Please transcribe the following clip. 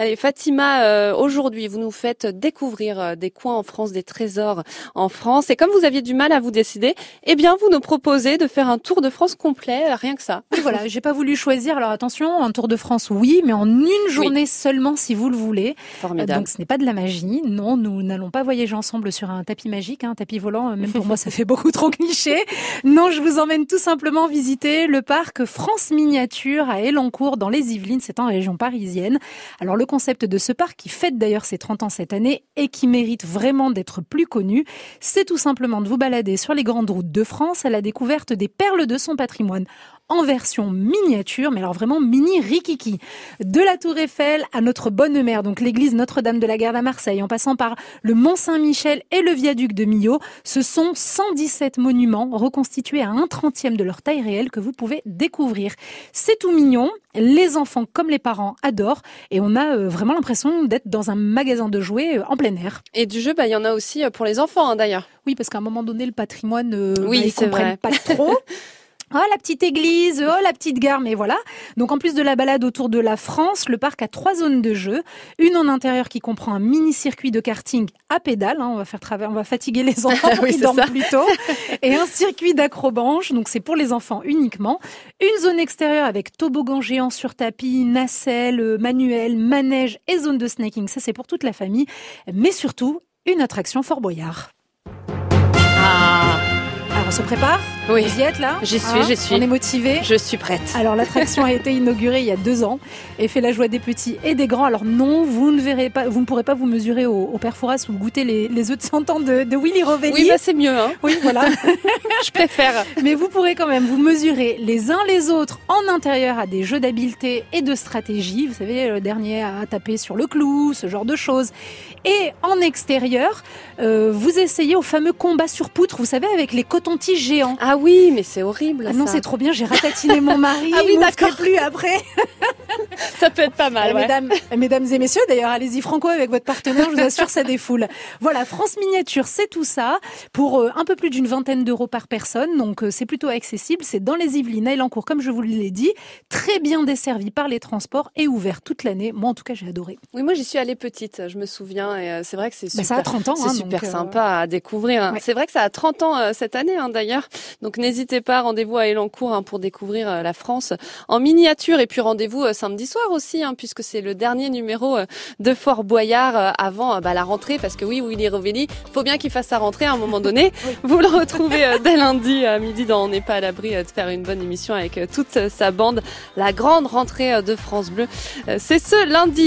Allez, Fatima, aujourd'hui, vous nous faites découvrir des coins en France, des trésors en France. Et comme vous aviez du mal à vous décider, eh bien, vous nous proposez de faire un tour de France complet, rien que ça. Voilà, j'ai pas voulu choisir. Alors attention, un tour de France, oui, mais en une journée seulement, si vous le voulez. Formidable. Donc ce n'est pas de la magie. Non, nous n'allons pas voyager ensemble sur un tapis magique, un tapis volant. Même pour moi, ça fait beaucoup trop cliché. Non, je vous emmène tout simplement visiter le parc France Miniature à Elancourt dans les Yvelines. C'est en région parisienne. Alors le concept de ce parc, qui fête d'ailleurs ses 30 ans cette année et qui mérite vraiment d'être plus connu, c'est tout simplement de vous balader sur les grandes routes de France à la découverte des perles de son patrimoine en version miniature, mais alors vraiment mini rikiki. De la Tour Eiffel à notre bonne mère, donc l'église Notre-Dame de la Garde à Marseille, en passant par le Mont Saint-Michel et le viaduc de Millau, ce sont 117 monuments reconstitués à un trentième de leur taille réelle que vous pouvez découvrir. C'est tout mignon, les enfants comme les parents adorent et on a euh, vraiment l'impression d'être dans un magasin de jouets euh, en plein air. Et du jeu, bah, il y en a aussi euh, pour les enfants hein, d'ailleurs. Oui, parce qu'à un moment donné, le patrimoine, oui, bah, ils comprennent pas trop. Oh la petite église, oh la petite gare, mais voilà. Donc en plus de la balade autour de la France, le parc a trois zones de jeu. Une en intérieur qui comprend un mini circuit de karting à pédales, hein, on va faire travers, on va fatiguer les enfants oui, qui dorment plus tôt, et un circuit d'acrobranche, donc c'est pour les enfants uniquement. Une zone extérieure avec toboggan géant sur tapis, nacelle, manuel, manège et zone de snaking, ça c'est pour toute la famille, mais surtout une attraction Fort Boyard. Ah, Alors on se prépare? Oui. Vous y êtes là J'y suis, Hein j'y suis. On est motivé Je suis prête. Alors l'attraction a été inaugurée il y a deux ans et fait la joie des petits et des grands. Alors non, vous ne verrez pas, vous ne pourrez pas vous mesurer au, au père Fouras ou goûter les, les œufs de 100 ans de, de Willy Rovelli. Oui, bah c'est mieux. Hein. Oui, voilà. Je préfère. Mais vous pourrez quand même vous mesurer les uns les autres en intérieur à des jeux d'habileté et de stratégie. Vous savez, le dernier à taper sur le clou, ce genre de choses. Et en extérieur, euh, vous essayez au fameux combat sur poutre, vous savez, avec les cotons-tiges géants. Ah oui, mais c'est horrible. Ah non, c'est trop bien, j'ai ratatiné mon mari. Ah oui, d'accord. plus après. ça peut être pas mal. Eh, ouais. mesdames, mesdames et messieurs, d'ailleurs, allez-y franco avec votre partenaire, je vous assure, ça défoule. Voilà, France Miniature, c'est tout ça pour euh, un peu plus d'une vingtaine d'euros par personne, donc euh, c'est plutôt accessible. C'est dans les Yvelines, à Elancourt, comme je vous l'ai dit, très bien desservi par les transports et ouvert toute l'année. Moi, en tout cas, j'ai adoré. Oui, moi j'y suis allée petite, je me souviens, et euh, c'est vrai que c'est Bah, super. ça a 30 ans, C'est hein, super donc, euh, sympa à découvrir. ouais. C'est vrai que ça a 30 ans euh, cette année hein, d'ailleurs. Donc n'hésitez pas, rendez-vous à Elancourt hein, pour découvrir euh, la France en miniature. Et puis rendez-vous samedi soir aussi, hein, puisque c'est le dernier numéro euh, de Fort Boyard euh, avant euh, bah, la rentrée. Parce que oui, Willy Rovelli, faut bien qu'il fasse sa rentrée à un moment donné. Vous le retrouvez dès lundi à midi dans On n'est pas à l'abri de faire une bonne émission avec toute sa bande. La grande rentrée de France Bleu, c'est ce lundi.